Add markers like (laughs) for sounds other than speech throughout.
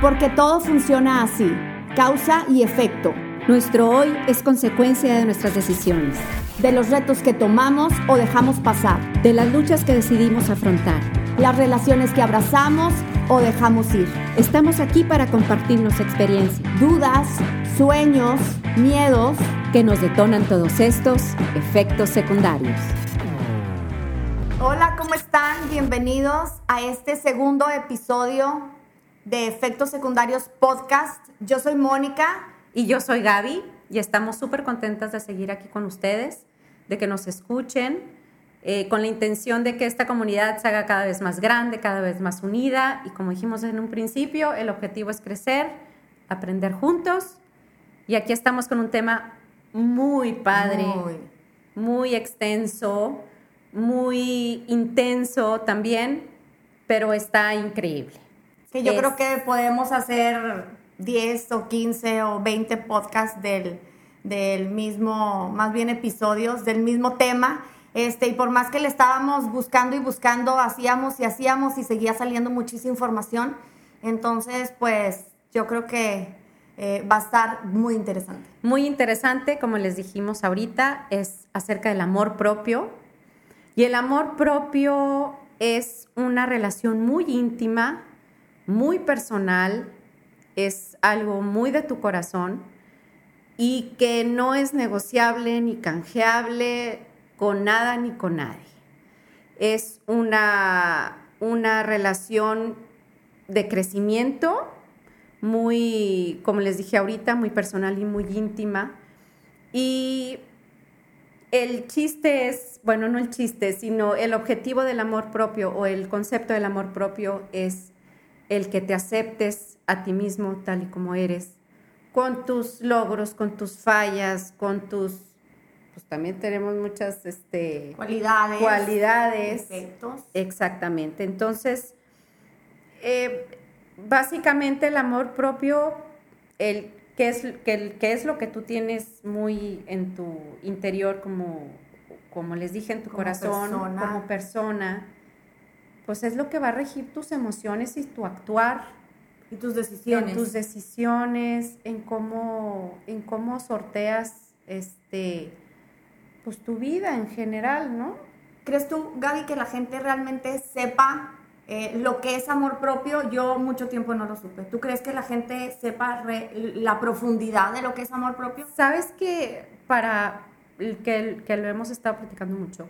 Porque todo funciona así, causa y efecto. Nuestro hoy es consecuencia de nuestras decisiones, de los retos que tomamos o dejamos pasar, de las luchas que decidimos afrontar, las relaciones que abrazamos o dejamos ir. Estamos aquí para compartirnos experiencias, dudas, sueños, miedos que nos detonan todos estos efectos secundarios. Hola, ¿cómo están? Bienvenidos a este segundo episodio de Efectos Secundarios Podcast. Yo soy Mónica. Y yo soy Gaby y estamos súper contentas de seguir aquí con ustedes, de que nos escuchen, eh, con la intención de que esta comunidad se haga cada vez más grande, cada vez más unida y como dijimos en un principio, el objetivo es crecer, aprender juntos y aquí estamos con un tema muy padre, muy, muy extenso, muy intenso también, pero está increíble. Que yo creo que podemos hacer 10 o 15 o 20 podcasts del, del mismo, más bien episodios del mismo tema. Este, y por más que le estábamos buscando y buscando, hacíamos y hacíamos y seguía saliendo muchísima información. Entonces, pues yo creo que eh, va a estar muy interesante. Muy interesante, como les dijimos ahorita, es acerca del amor propio. Y el amor propio es una relación muy íntima muy personal, es algo muy de tu corazón y que no es negociable ni canjeable con nada ni con nadie. Es una, una relación de crecimiento muy, como les dije ahorita, muy personal y muy íntima. Y el chiste es, bueno, no el chiste, sino el objetivo del amor propio o el concepto del amor propio es el que te aceptes a ti mismo tal y como eres, con tus logros, con tus fallas, con tus, pues también tenemos muchas este, cualidades, cualidades, Exactamente. Entonces, eh, básicamente el amor propio, el que es, que, que es lo que tú tienes muy en tu interior, como, como les dije, en tu corazón, como persona pues es lo que va a regir tus emociones y tu actuar. Y tus decisiones. En tus decisiones, en cómo, en cómo sorteas este, pues tu vida en general, ¿no? ¿Crees tú, Gaby, que la gente realmente sepa eh, lo que es amor propio? Yo mucho tiempo no lo supe. ¿Tú crees que la gente sepa la profundidad de lo que es amor propio? Sabes que para que, que lo hemos estado platicando mucho,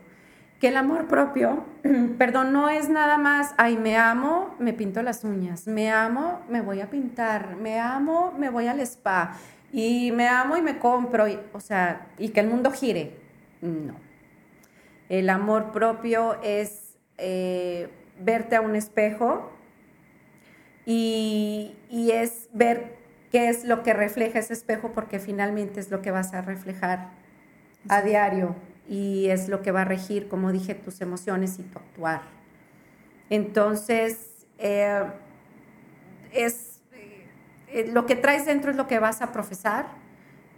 que el amor propio, (clears throat) perdón, no es nada más, ay, me amo, me pinto las uñas, me amo, me voy a pintar, me amo, me voy al spa, y me amo y me compro, o sea, y que el mundo gire. No. El amor propio es eh, verte a un espejo y, y es ver qué es lo que refleja ese espejo, porque finalmente es lo que vas a reflejar a diario y es lo que va a regir, como dije, tus emociones y tu actuar. Entonces, eh, es, eh, lo que traes dentro es lo que vas a profesar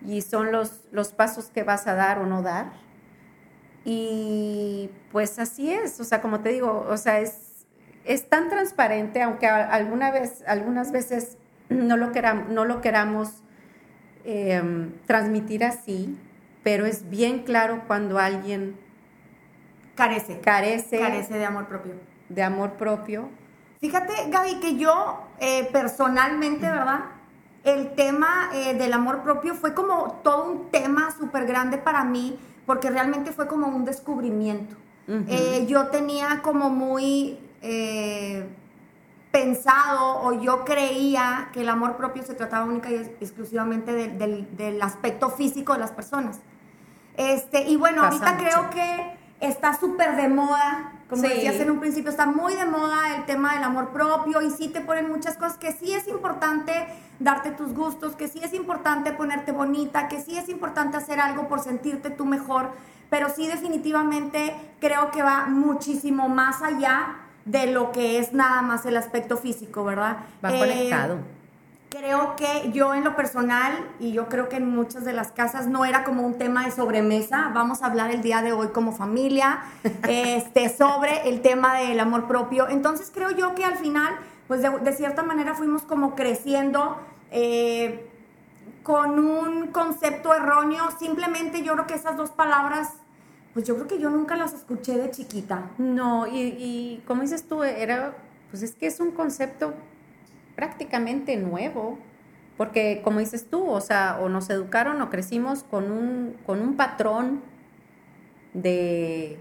y son los, los pasos que vas a dar o no dar. Y pues así es, o sea, como te digo, o sea, es, es tan transparente, aunque alguna vez, algunas veces no lo, queramos, no lo queramos eh, transmitir así, pero es bien claro cuando alguien carece, carece, carece de amor propio. De amor propio. Fíjate, Gaby, que yo eh, personalmente, ¿verdad? El tema eh, del amor propio fue como todo un tema súper grande para mí, porque realmente fue como un descubrimiento. Eh, yo tenía como muy pensado o yo creía que el amor propio se trataba única y exclusivamente del aspecto físico de las personas. Este, y bueno, ahorita creo que está súper de moda, como decías en un principio, está muy de moda el tema del amor propio y sí te ponen muchas cosas que sí es importante darte tus gustos, que sí es importante ponerte bonita, que sí es importante hacer algo por sentirte tú mejor, pero sí definitivamente creo que va muchísimo más allá de lo que es nada más el aspecto físico, ¿verdad? Va conectado Creo que yo en lo personal, y yo creo que en muchas de las casas no era como un tema de sobremesa, vamos a hablar el día de hoy como familia, (laughs) este, sobre el tema del amor propio. Entonces creo yo que al final pues de, cierta manera fuimos como creciendo eh, con un concepto erróneo. Simplemente yo creo que esas dos palabras, pues yo creo que yo nunca las escuché de chiquita. No, y, y como dices tú, era, pues es que es un concepto prácticamente nuevo. Porque como dices tú, o sea, o nos educaron o crecimos con un, con un patrón de,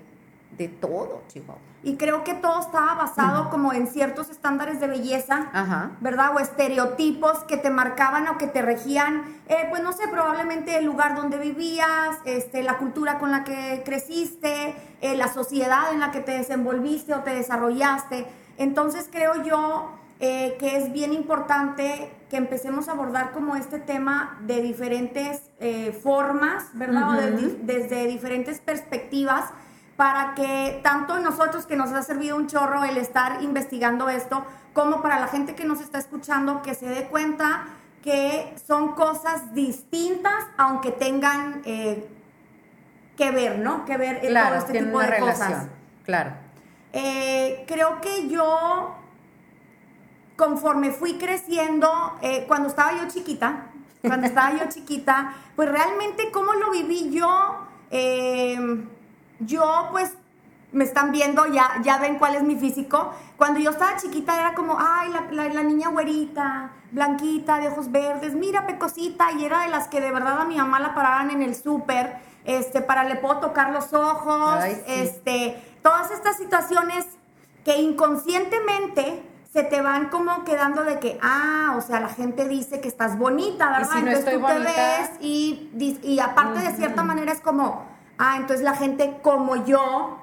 de todo, Chihuahua. Y creo que todo estaba basado como en ciertos estándares de belleza, ¿verdad? O estereotipos que te marcaban o que te regían, eh, pues no sé, probablemente el lugar donde vivías, este, la cultura con la que creciste, eh, la sociedad en la que te desenvolviste o te desarrollaste. Entonces creo yo eh, que es bien importante que empecemos a abordar como este tema de diferentes formas, ¿verdad? o desde diferentes perspectivas para que tanto nosotros que nos ha servido un chorro el estar investigando esto, como para la gente que nos está escuchando que se dé cuenta que son cosas distintas, aunque tengan eh, que ver, ¿no? Que ver en todo este tipo de relación. cosas. Claro. Eh, creo que yo, conforme fui creciendo, eh, cuando estaba yo chiquita, cuando estaba yo chiquita, pues realmente cómo lo viví yo, yo pues me están viendo, ya, ya ven cuál es mi físico. Cuando yo estaba chiquita era como, ay, la, niña güerita, blanquita, de ojos verdes, mira, pecosita, y era de las que de verdad a mi mamá la paraban en el súper, este, para le puedo tocar los ojos, este, todas estas situaciones que inconscientemente se te van como quedando de que, ah, o sea, la gente dice que estás bonita, ¿verdad? Entonces tú te ves y, y aparte de cierta manera es como ah, entonces la gente como yo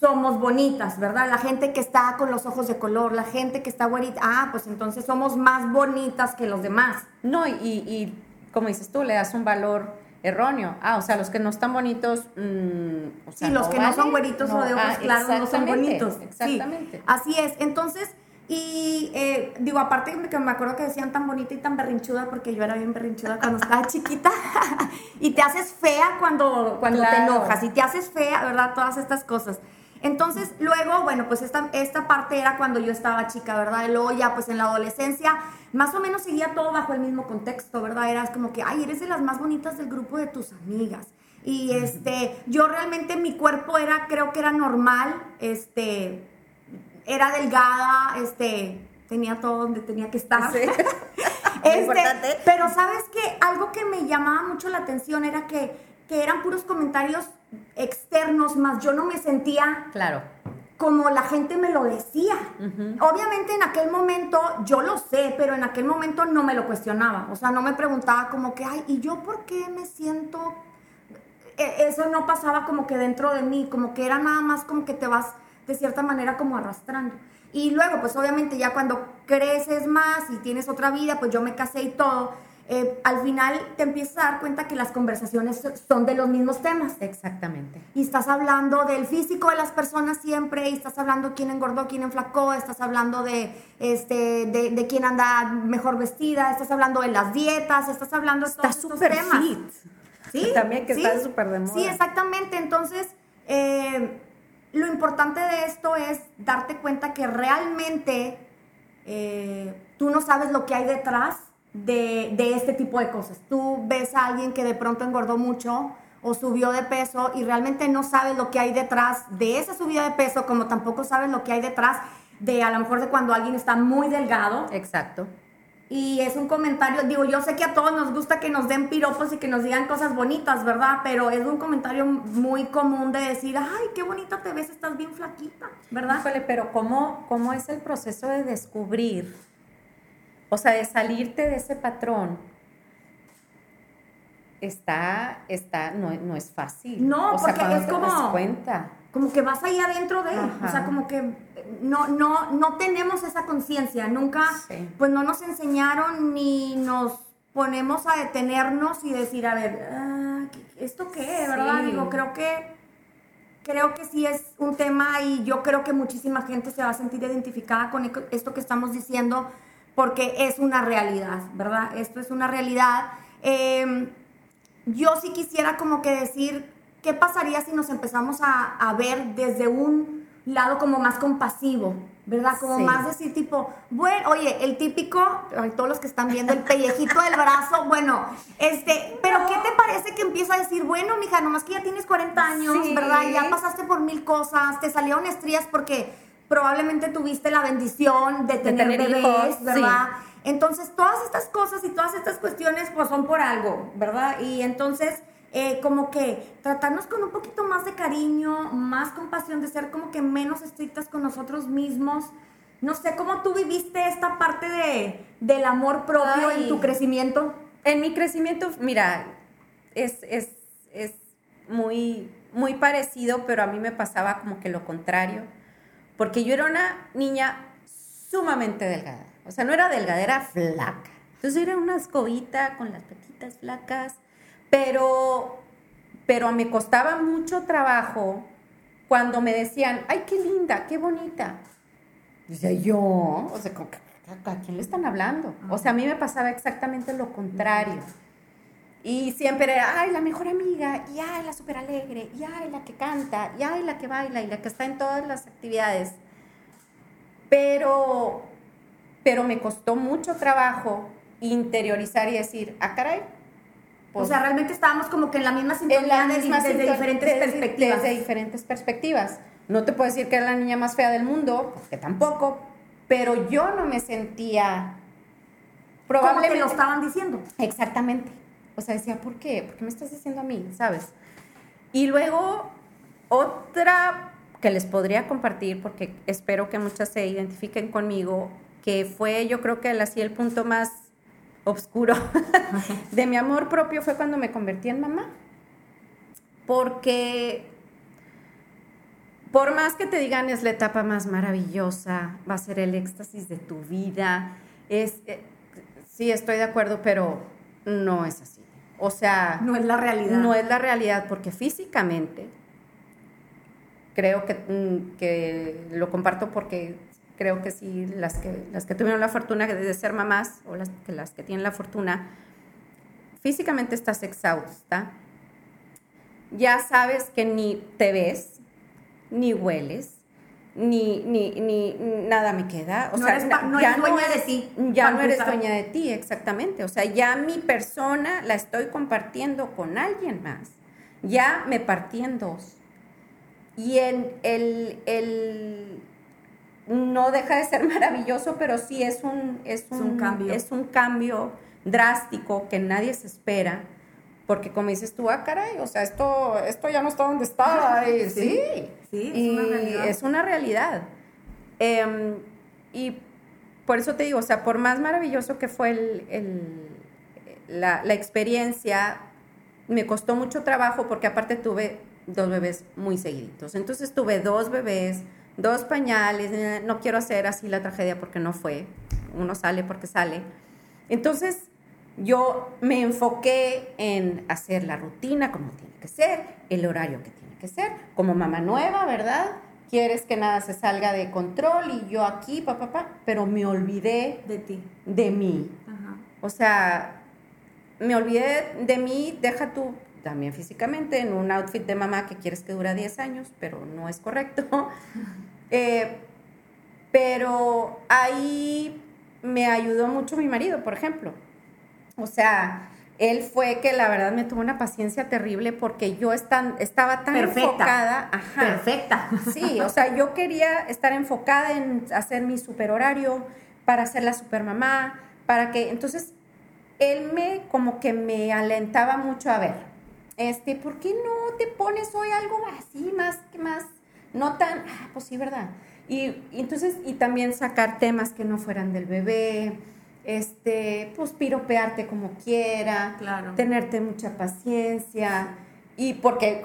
somos bonitas, ¿verdad? La gente que está con los ojos de color, la gente que está bonita, ah, pues entonces somos más bonitas que los demás. No, y, y como dices tú, le das un valor erróneo. Ah, o sea, los que no están bonitos. Mm, o sea, sí, los que no son güeritos o de ojos ah, claros no son bonitos. Exactamente. así es. Entonces, y eh, digo, aparte que me acuerdo que decían tan bonita y tan berrinchuda, porque yo era bien berrinchuda cuando estaba chiquita, (laughs) y te haces fea cuando, cuando te enojas, y te haces fea, ¿verdad? Todas estas cosas. Entonces, luego, bueno, pues esta, esta parte era cuando yo estaba chica, ¿verdad? Y luego ya, pues en la adolescencia, más o menos seguía todo bajo el mismo contexto, ¿verdad? Eras como que, ay, eres de las más bonitas del grupo de tus amigas. Y este, yo realmente mi cuerpo era, creo que era normal, este, era delgada, este, tenía todo donde tenía que estar. (laughs) este, pero sabes que algo que me llamaba mucho la atención era que, que eran puros comentarios externos, más yo no me sentía claro. como la gente me lo decía. Obviamente en aquel momento yo lo sé, pero en aquel momento no me lo cuestionaba. O sea, no me preguntaba como que, ay, ¿y yo por qué me siento? E, eso no pasaba como que dentro de mí, como que era nada más como que te vas de cierta manera como arrastrando. Y luego, pues obviamente ya cuando creces más y tienes otra vida, pues yo me casé y todo, eh, al final te empiezas a dar cuenta que las conversaciones son de los mismos temas. Exactamente. Y estás hablando del físico de las personas siempre, y estás hablando quién engordó, quién enflacó, estás hablando de, este, de, quién anda mejor vestida, estás hablando de las dietas, estás hablando de todos estos temas. Sí, también que está súper de moda. Sí, exactamente. Entonces, eh, lo importante de esto es darte cuenta que realmente eh, tú no sabes lo que hay detrás de, este tipo de cosas. Tú ves a alguien que de pronto engordó mucho o subió de peso y realmente no sabes lo que hay detrás de esa subida de peso, como tampoco sabes lo que hay detrás de a lo mejor de cuando alguien está muy delgado. Exacto y es un comentario, digo, yo sé que a todos nos gusta que nos den piropos y que nos digan cosas bonitas, ¿verdad? Pero es un comentario muy común de decir, ay, qué bonita te ves, estás bien flaquita, ¿verdad? Híjole, pero ¿cómo, ¿cómo es el proceso de descubrir? O sea, de salirte de ese patrón. Está, está, no, no es fácil. No, o porque es como... cuenta como que vas ahí adentro de, o sea, como que no, no, no tenemos esa conciencia, nunca, pues no nos enseñaron ni nos ponemos a detenernos y decir, a ver, ah, ¿esto qué? ¿Verdad? Digo, creo que, creo que sí es un tema y yo creo que muchísima gente se va a sentir identificada con esto que estamos diciendo porque es una realidad, ¿verdad? Esto es una realidad. Em, yo sí quisiera como que decir, ¿qué pasaría si nos empezamos a, ver desde un lado como más compasivo, ¿verdad? Como más decir tipo, bueno, oye, el típico, todos los que están viendo el pellejito del brazo, bueno, este, pero ¿qué te parece que empieza a decir, bueno, mija, nomás que ya tienes 40 años, ¿verdad? Ya pasaste por mil cosas, te salieron estrías porque probablemente tuviste la bendición de tener, bebés, ¿verdad? Entonces, todas estas cosas y todas estas cuestiones, pues son por algo, ¿verdad? Y entonces eh, como que tratarnos con un poquito más de cariño, más compasión, de ser como que menos estrictas con nosotros mismos. No sé, ¿cómo tú viviste esta parte de, del amor propio en tu crecimiento? En mi crecimiento, mira, es, es, es muy, muy parecido, pero a mí me pasaba como que lo contrario, porque yo era una niña sumamente delgada. O sea, no era delgada, era flaca. Entonces era una escobita con las patitas flacas, pero, pero me costaba mucho trabajo cuando me decían, ay, qué linda, qué bonita. Dice yo, o sea, ¿a quién le están hablando? O sea, a mí me pasaba exactamente lo contrario. Y siempre era, ay, la mejor amiga, y ay, la súper alegre, y ay, la que canta, y ay, la que baila, y la que está en todas las actividades. Pero, pero me costó mucho trabajo interiorizar y decir, ah, caray, o sea, realmente estábamos como que en la misma sintonía desde, diferentes perspectivas. Desde diferentes perspectivas. No te puedo decir que era la niña más fea del mundo, porque tampoco, pero yo no me sentía probablemente lo estaban diciendo. Exactamente. O sea, decía, ¿por qué? ¿Por qué me estás diciendo a mí? ¿Sabes? Y luego otra que les podría compartir, porque espero que muchas se identifiquen conmigo, que fue yo creo que así el punto más oscuro (laughs) de mi amor propio fue cuando me convertí en mamá. Porque por más que te digan es la etapa más maravillosa, va a ser el éxtasis de tu vida, es, eh, sí estoy de acuerdo, pero no es así. O sea, no es la realidad. No es la realidad porque físicamente creo que, mm, que lo comparto porque creo que sí, las que, las que tuvieron la fortuna de ser mamás o las que, las que tienen la fortuna, físicamente estás exhausta, ya sabes que ni te ves, ni hueles, ni, ni, ni nada me queda. O no sea, eres, no ya dueña no eres, de ti. Ya no eres dueña de ti, exactamente. O sea, ya mi persona la estoy compartiendo con alguien más. Ya me partí en dos. Y en el, el no deja de ser (laughs) maravilloso, pero sí es un, es un, cambio. es un cambio drástico que nadie se espera. Porque como dices tú, ah, caray, o sea, esto, esto ya no está donde estaba. (laughs) sí, sí, es una realidad. Es una realidad. Em, y por eso te digo, o sea, por más maravilloso que fue el, la, la, experiencia, me costó mucho trabajo porque aparte tuve dos bebés muy seguiditos. Entonces tuve dos bebés dos pañales, eh, no quiero hacer así la tragedia porque no fue, uno sale porque sale. Entonces yo me enfoqué en hacer la rutina como tiene que ser, el horario que tiene que ser, como mamá nueva, ¿verdad? Quieres que nada se salga de control y yo aquí, papá, papá, pero me olvidé de ti, de mí. O sea, me olvidé de mí, deja tú también físicamente en un outfit de mamá que quieres que dura 10 años, pero no es correcto. (laughs) Eh, pero ahí me ayudó mucho mi marido, por ejemplo. O sea, él fue que la verdad me tuvo una paciencia terrible porque yo estaba tan enfocada. Perfecta. (laughs) Sí, o sea, yo quería estar enfocada en hacer mi super horario para ser la super mamá, para que. Entonces, él me como que me alentaba mucho a ver, este, ¿por qué no te pones hoy algo así, más, más no tan, ah, pues sí, ¿verdad? Y, entonces, y también sacar temas que no fueran del bebé, este, pues piropearte como quiera, claro. tenerte mucha paciencia, y porque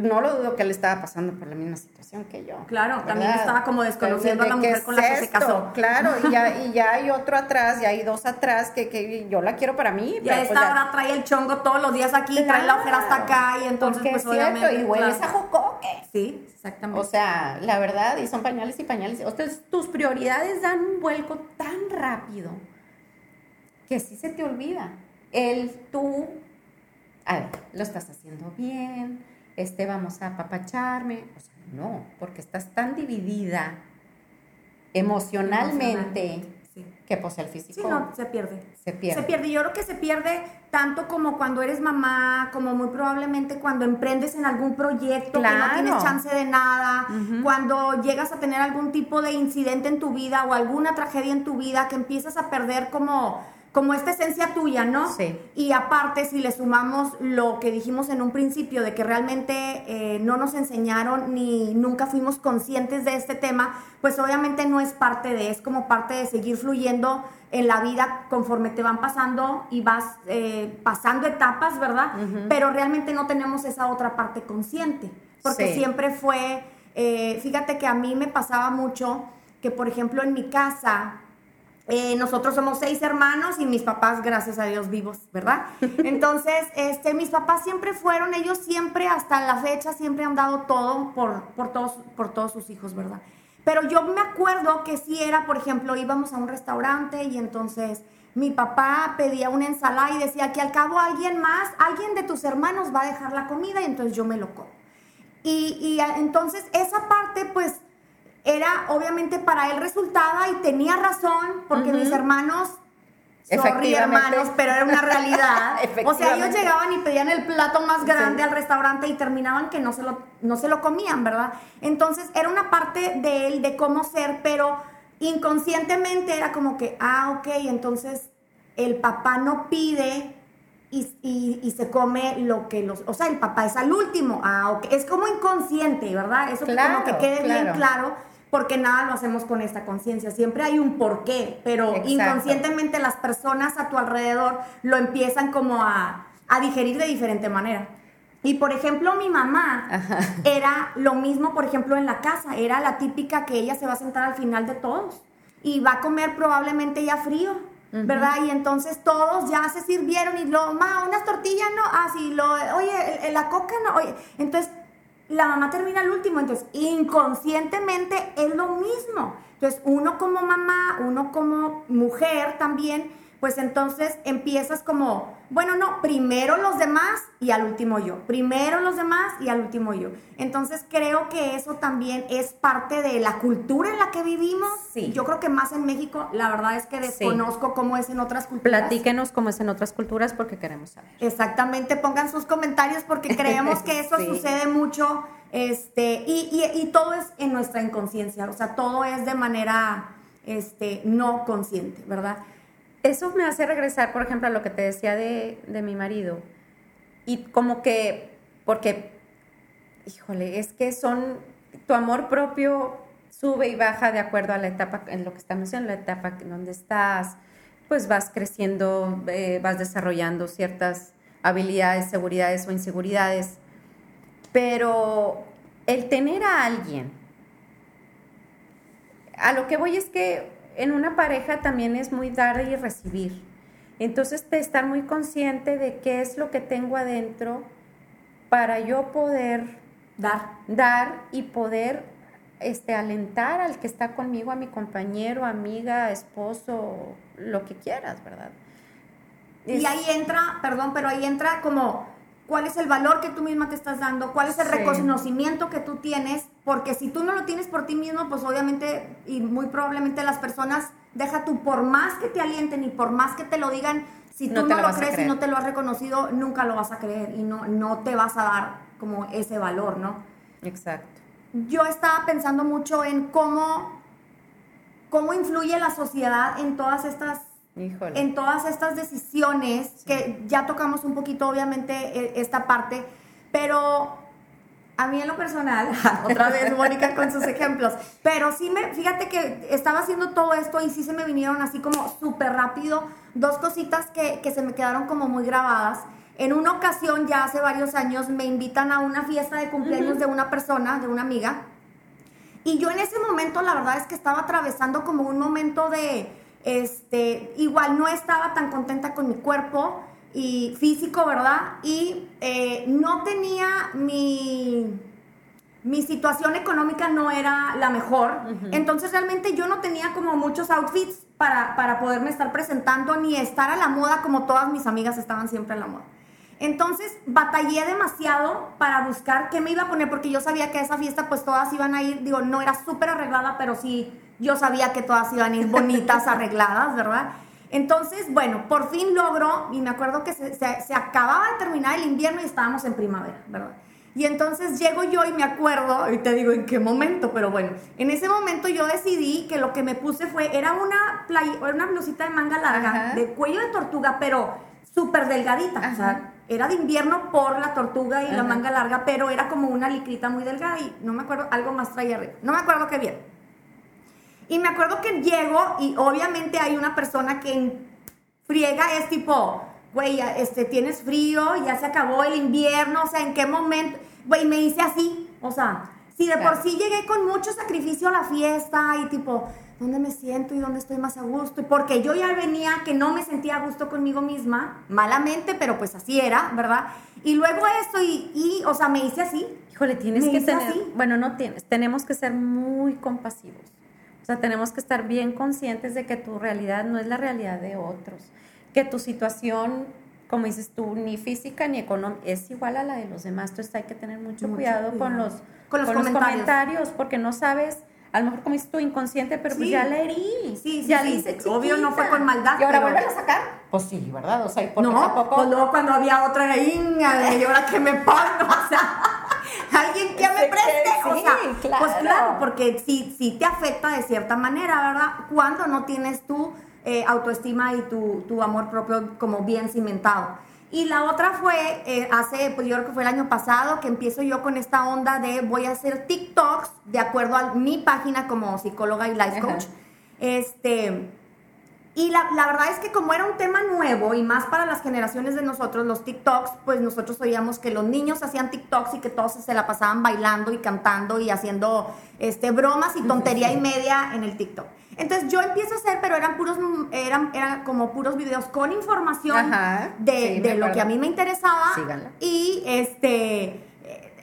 no lo dudo que él estaba pasando por la misma situación que yo. Claro, también estaba como desconociendo a la mujer con la que se casó. Claro, y ya, (laughs) y ya hay otro atrás, y hay dos atrás que, que yo la quiero para mí. Y esta pues ahora trae el chongo todos los días aquí, trae la ojera hasta acá, y entonces pues obviamente. Y hueles a jocoque. Sí, exactamente. O sea, la verdad, y son pañales y pañales. Entonces, tus prioridades dan un vuelco tan rápido que sí se te olvida. El tú, a ver, lo estás haciendo bien, este, vamos a apapacharme. O sea, no, porque estás tan dividida emocionalmente que pues el físico... Sí, no, se pierde. Se pierde. Se pierde. Yo creo que se pierde tanto como cuando eres mamá, como muy probablemente cuando emprendes en algún proyecto que no tienes chance de nada, cuando llegas a tener algún tipo de incidente en tu vida o alguna tragedia en tu vida que empiezas a perder como como esta esencia tuya, ¿no? Sí. Y aparte, si le sumamos lo que dijimos en un principio, de que realmente eh, no nos enseñaron ni nunca fuimos conscientes de este tema, pues obviamente no es parte de, es como parte de seguir fluyendo en la vida conforme te van pasando y vas eh, pasando etapas, ¿verdad? Pero realmente no tenemos esa otra parte consciente, porque siempre fue, eh, fíjate que a mí me pasaba mucho que, por ejemplo, en mi casa, eh, nosotros somos seis hermanos y mis papás, gracias a Dios, vivos, ¿verdad? (laughs) Entonces, este, mis papás siempre fueron, ellos siempre, hasta la fecha, siempre han dado todo por, por, todos, por todos sus hijos, ¿verdad? Pero yo me acuerdo que si era, por ejemplo, íbamos a un restaurante y entonces mi papá pedía una ensalada y decía que al cabo alguien más, alguien de tus hermanos va a dejar la comida y entonces yo me lo como. Y, y entonces esa parte, pues, era obviamente para él resultaba y tenía razón porque mis hermanos sorry hermanos, pero era una realidad. (laughs) o sea, ellos llegaban y pedían el plato más grande al restaurante y terminaban que no se, lo, no se lo comían, ¿verdad? Entonces era una parte de él, de cómo ser, pero inconscientemente era como que, ah, ok, entonces el papá no pide y, se come lo que los, o sea, el papá es al último, ah, ok, es como inconsciente, ¿verdad? Eso como que quede bien claro porque nada lo hacemos con esta conciencia. Siempre hay un porqué, pero inconscientemente las personas a tu alrededor lo empiezan como a, digerir de diferente manera. Y por ejemplo, mi mamá era lo mismo, por ejemplo, en la casa. Era la típica que ella se va a sentar al final de todos y va a comer probablemente ya frío. ¿verdad? Y entonces todos ya se sirvieron y lo, ma, unas tortillas no, ah, sí, lo, oye, la coca no, oye, entonces la mamá termina al último, entonces inconscientemente es lo mismo. Entonces uno como mamá, uno como mujer también, pues entonces empiezas como, bueno, no, primero los demás y al último yo, primero los demás y al último yo. Entonces creo que eso también es parte de la cultura en la que vivimos. Sí. Yo creo que más en México, la verdad es que desconozco cómo es en otras culturas. Platíquenos cómo es en otras culturas porque queremos saber. Exactamente, pongan sus comentarios porque (laughs) creemos que eso sucede mucho este, y, y, todo es en nuestra inconsciencia, o sea, todo es de manera este, no consciente, ¿verdad? Eso me hace regresar, por ejemplo, a lo que te decía de, mi marido. Y como que, porque, híjole, es que son, tu amor propio sube y baja de acuerdo a la etapa, en lo que estamos en la etapa en donde estás, pues vas creciendo, eh, vas desarrollando ciertas habilidades, seguridades o inseguridades. Pero el tener a alguien, a lo que voy es que en una pareja también es muy dar y recibir. Entonces, de estar muy consciente de qué es lo que tengo adentro para yo poder dar, dar y poder este, alentar al que está conmigo, a mi compañero, amiga, esposo, lo que quieras, ¿verdad? Y ahí entra, perdón, pero ahí entra como cuál es el valor que tú misma te estás dando, cuál es el reconocimiento que tú tienes, porque si tú no lo tienes por ti mismo, pues obviamente y muy probablemente las personas, deja tú, por más que te alienten y por más que te lo digan, si tú no, lo, crees y no te lo has reconocido, nunca lo vas a creer y no, no te vas a dar como ese valor, ¿no? Exacto. Yo estaba pensando mucho en cómo, cómo influye la sociedad en todas estas en todas estas decisiones, que ya tocamos un poquito obviamente e, esta parte, pero a mí en lo personal, (laughs) otra vez Mónica con sus ejemplos, pero sí me, fíjate que estaba haciendo todo esto y sí se me vinieron así como súper rápido dos cositas que, que se me quedaron como muy grabadas. En una ocasión, ya hace varios años, me invitan a una fiesta de cumpleaños de una persona, de una amiga, y yo en ese momento la verdad es que estaba atravesando como un momento de este, igual no estaba tan contenta con mi cuerpo y físico, ¿verdad? Y eh, no tenía mi, mi situación económica no era la mejor. Entonces realmente yo no tenía como muchos outfits para, para poderme estar presentando ni estar a la moda como todas mis amigas estaban siempre a la moda. Entonces batallé demasiado para buscar qué me iba a poner, porque yo sabía que a esa fiesta pues todas iban a ir, digo, no era súper arreglada, pero sí, yo sabía que todas iban a ir bonitas, (laughs) arregladas, ¿verdad? Entonces, bueno, por fin logró, y me acuerdo que se, se acababa de terminar el invierno y estábamos en primavera, ¿verdad? Y entonces llego yo y me acuerdo, y te digo en qué momento, pero bueno, en ese momento yo decidí que lo que me puse fue, era una, play, una blusita de manga larga, de cuello de tortuga, pero súper delgadita. O sea, era de invierno por la tortuga y la manga larga, pero era como una licrita muy delgada y no me acuerdo, algo más traía arriba. No me acuerdo qué bien. Y me acuerdo que llego y obviamente hay una persona que friega, es tipo, güey, este, tienes frío, ya se acabó el invierno, o sea, ¿en qué momento? Güey, me hice así, o sea, si de por sí llegué con mucho sacrificio a la fiesta y tipo, ¿dónde me siento y dónde estoy más a gusto? Porque yo ya venía que no me sentía a gusto conmigo misma, malamente, pero pues así era, ¿verdad? Y luego esto y, y o sea, me hice así. Híjole, tienes que tener, bueno, no tienes, tenemos que ser muy compasivos. O sea, tenemos que estar bien conscientes de que tu realidad no es la realidad de otros que tu situación, como dices tú, ni física ni económica, es igual a la de los demás. Entonces hay que tener mucho, cuidado, con los, con los, comentarios. porque no sabes a lo mejor como dices tú inconsciente, pero pues ya la herí. Sí, ya sí, Obvio no fue con maldad. ¿Y ahora vuelve a sacar? Pues sí, ¿verdad? O sea, porque no, tampoco... pues luego cuando había otra inga, y ahora que me pongo, (laughs) o sea, alguien que me preste, o sea, claro. pues claro, porque sí, sí te afecta de cierta manera, ¿verdad? Cuando no tienes tú eh, autoestima y tu, tu, amor propio como bien cimentado. Y la otra fue, eh, hace, pues yo creo que fue el año pasado, que empiezo yo con esta onda de voy a hacer TikToks de acuerdo a mi página como psicóloga y life coach. Este, y la, la, verdad es que como era un tema nuevo y más para las generaciones de nosotros, los TikToks, pues nosotros oíamos que los niños hacían TikToks y que todos se la pasaban bailando y cantando y haciendo este, bromas y tontería y media en el TikTok. Entonces yo empiezo a hacer, pero eran puros, eran, eran como puros videos con información de, lo que a mí me interesaba. Y este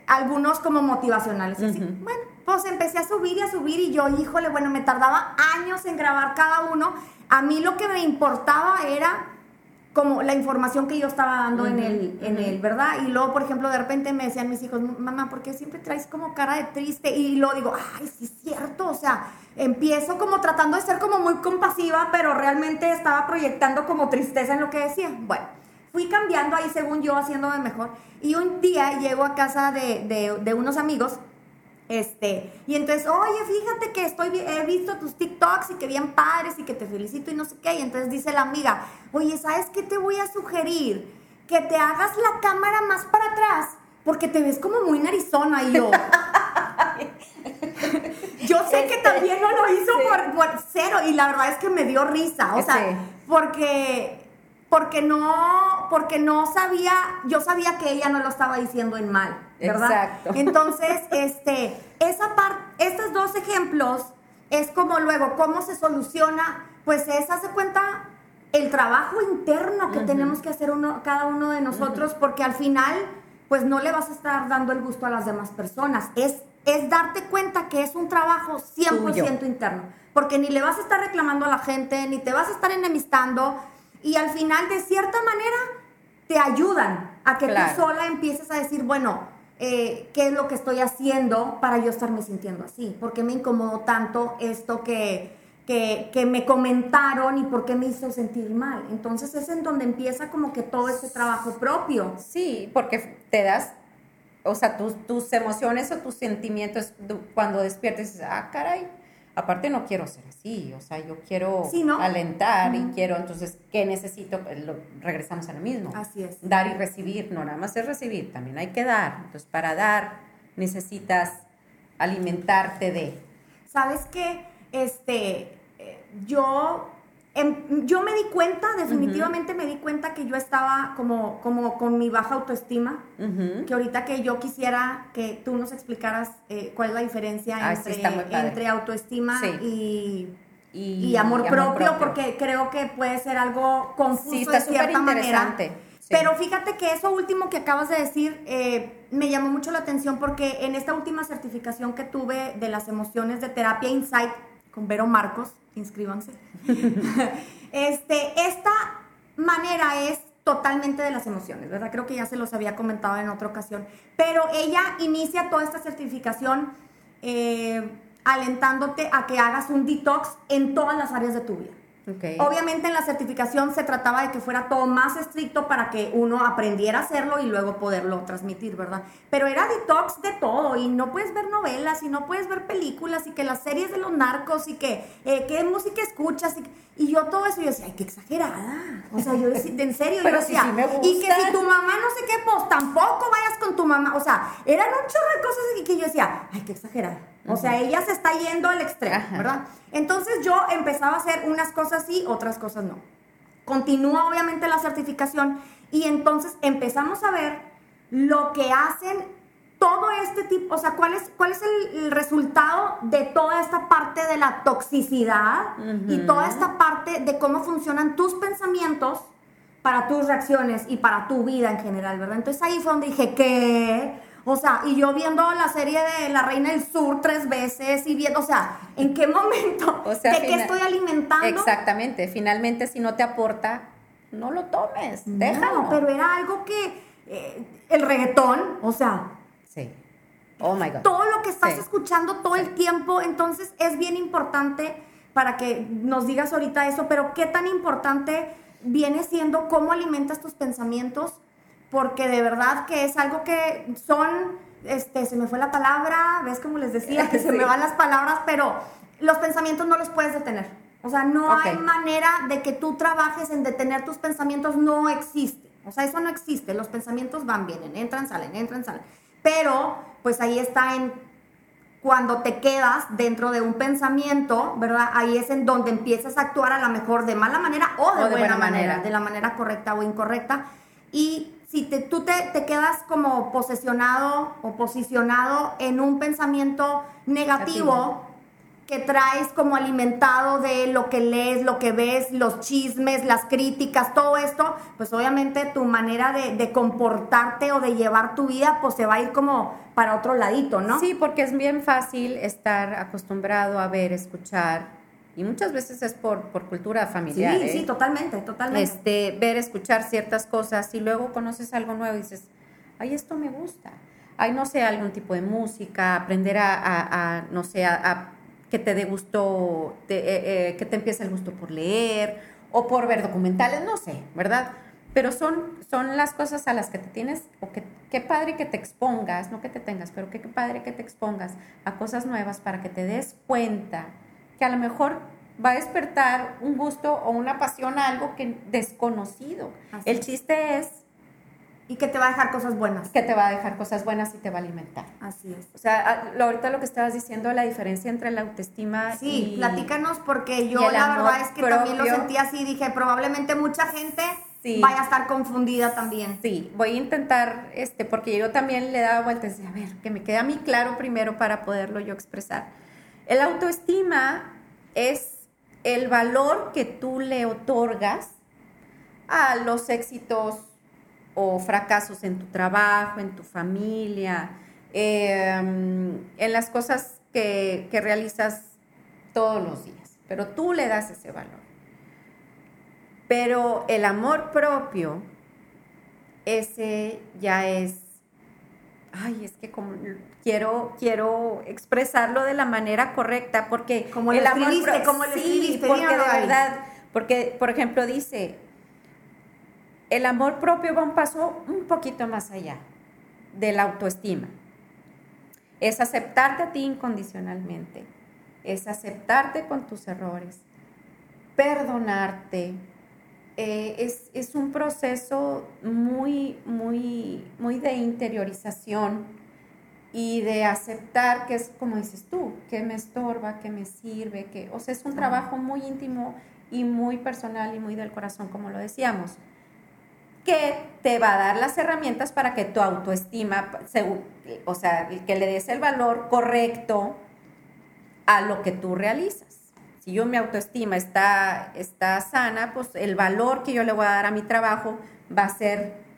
algunos como motivacionales. Bueno, pues empecé a subir y a subir y yo, híjole, bueno, me tardaba años en grabar cada uno. A mí lo que me importaba era como la información que yo estaba dando en, el, en el, ¿verdad? Y luego, por ejemplo, de repente me decían mis hijos, mamá, ¿por qué siempre traes como cara de triste? Y luego digo, ay, sí es cierto, o sea, empiezo como tratando de ser como muy compasiva, pero realmente estaba proyectando como tristeza en lo que decía. Bueno, fui cambiando ahí según yo, haciéndome mejor. Y un día llego a casa de, de, de unos amigos este, y entonces, oye, fíjate que estoy, he visto tus TikToks y que bien padres y que te felicito y no sé qué. Y entonces dice la amiga, oye, ¿sabes qué te voy a sugerir? Que te hagas la cámara más para atrás porque te ves como muy narizona y yo. (laughs) yo sé que este. también no lo hizo por, cero y la verdad es que me dio risa, o sea, porque porque no, porque no sabía, yo sabía que ella no lo estaba diciendo en mal, ¿verdad? Exacto. (laughs) Entonces, este, esa parte, estos dos ejemplos es como luego, ¿cómo se soluciona? Pues es, hace cuenta, el trabajo interno que tenemos que hacer uno, cada uno de nosotros, porque al final, pues no le vas a estar dando el gusto a las demás personas. Es, es darte cuenta que es un trabajo 100% interno, porque ni le vas a estar reclamando a la gente, ni te vas a estar enemistando, y al final, de cierta manera, te ayudan a que tú sola empieces a decir, bueno, eh, ¿qué es lo que estoy haciendo para yo estarme sintiendo así? ¿Por qué me incomodó tanto esto que, que, que, me comentaron y por qué me hizo sentir mal? Entonces es en donde empieza como que todo ese trabajo propio. Sí, porque te das, o sea, tus, tus emociones o tus sentimientos cuando despiertes, ah, caray, aparte no quiero ser así, o sea, yo quiero alentar y quiero, entonces, ¿qué necesito? Pues, lo, regresamos a lo mismo. Así es. Dar y recibir, no nada más es recibir, también hay que dar. Entonces, para dar necesitas alimentarte de. ¿Sabes qué? Este, eh, yo Em, yo me di cuenta, definitivamente me di cuenta que yo estaba como, como con mi baja autoestima, que ahorita que yo quisiera que tú nos explicaras eh, cuál es la diferencia ah, entre, autoestima y, y, amor, propio, porque creo que puede ser algo confuso de cierta manera. Pero fíjate que eso último que acabas de decir eh, me llamó mucho la atención porque en esta última certificación que tuve de las emociones de terapia Insight con Vero Marcos, inscríbanse. (laughs) este, esta manera es totalmente de las emociones, ¿verdad? Creo que ya se los había comentado en otra ocasión. Pero ella inicia toda esta certificación eh, alentándote a que hagas un detox en todas las áreas de tu vida. Obviamente en la certificación se trataba de que fuera todo más estricto para que uno aprendiera a hacerlo y luego poderlo transmitir, ¿verdad? Pero era detox de todo y no puedes ver novelas y no puedes ver películas y que las series de los narcos y que eh, qué música escuchas y, yo todo eso yo decía, ay, qué exagerada. O sea, yo decía, en serio, yo decía, y que si tu mamá no sé qué, pues tampoco vayas con tu mamá. O sea, eran un chorro de cosas y que yo decía, ay, qué exagerada. O sea, ella se está yendo al extremo, ¿verdad? Entonces yo empezaba a hacer unas cosas sí, otras cosas no. Continúa obviamente la certificación y entonces empezamos a ver lo que hacen todo este tipo, o sea, cuál es, cuál es el, resultado de toda esta parte de la toxicidad y toda esta parte de cómo funcionan tus pensamientos para tus reacciones y para tu vida en general, ¿verdad? Entonces ahí fue donde dije, ¿qué? O sea, y yo viendo la serie de La Reina del Sur tres veces y viendo, o sea, ¿en qué momento? (laughs) O sea, ¿De qué estoy alimentando? Exactamente. Finalmente, si no te aporta, no lo tomes, no, déjalo. pero era algo que, eh, el reggaetón, o sea. Sí. Oh my God. Todo lo que estás escuchando todo el tiempo, entonces es bien importante para que nos digas ahorita eso, pero qué tan importante viene siendo cómo alimentas tus pensamientos porque de verdad que es algo que son, este, se me fue la palabra, ves como les decía, que (laughs) se me van las palabras, pero los pensamientos no los puedes detener. O sea, no hay manera de que tú trabajes en detener tus pensamientos, no existe. O sea, eso no existe. Los pensamientos van, vienen, entran, salen, entran, salen. Pero, pues ahí está en cuando te quedas dentro de un pensamiento, ¿verdad? Ahí es en donde empiezas a actuar a lo mejor de mala manera o de, buena, manera, de la manera correcta o incorrecta. Y si tú te, quedas como posesionado o posicionado en un pensamiento negativo, que traes como alimentado de lo que lees, lo que ves, los chismes, las críticas, todo esto, pues obviamente tu manera de, de, comportarte o de llevar tu vida, pues se va a ir como para otro ladito, ¿no? Sí, porque es bien fácil estar acostumbrado a ver, escuchar y muchas veces es por, por cultura familiar. Sí, sí, ¿eh? totalmente, totalmente. Este, ver, escuchar ciertas cosas y luego conoces algo nuevo y dices, ay, esto me gusta. Ay, no sé, algún tipo de música, aprender a, no sé, a, que te dé gusto, eh, eh, que te empiece el gusto por leer o por ver documentales, no sé, ¿verdad? Pero son, son las cosas a las que te tienes, o que qué padre que te expongas, no que te tengas, pero qué padre que te expongas a cosas nuevas para que te des cuenta que a lo mejor va a despertar un gusto o una pasión a algo que desconocido. El chiste es y que te va a dejar cosas buenas. Que te va a dejar cosas buenas y te va a alimentar. Así es. O sea, ahorita lo que estabas diciendo, la diferencia entre la autoestima sí, platícanos porque yo la verdad es que también lo sentí así, dije, probablemente mucha gente vaya a estar confundida también. Sí, voy a intentar, este, porque yo también le daba vueltas y a ver, que me quede a mí claro primero para poderlo yo expresar. El autoestima es el valor que tú le otorgas a los éxitos o fracasos en tu trabajo, en tu familia, em, en las cosas que, que realizas todos los días. Pero tú le das ese valor. Pero el amor propio, ese ya es ay, es que como quiero, quiero expresarlo de la manera correcta, porque como el amor como sí, porque de verdad, porque por ejemplo dice, el amor propio va un paso un poquito más allá de la autoestima. Es aceptarte a ti incondicionalmente, es aceptarte con tus errores, perdonarte, eh, es, un proceso muy, muy, muy de interiorización y de aceptar que es como dices tú, que me estorba, que me sirve, que, o sea, es un trabajo muy íntimo y muy personal y muy del corazón, como lo decíamos, que te va a dar las herramientas para que tu autoestima, o sea, que le des el valor correcto a lo que tú realizas. Si yo mi autoestima está, está sana, pues el valor que yo le voy a dar a mi trabajo va a ser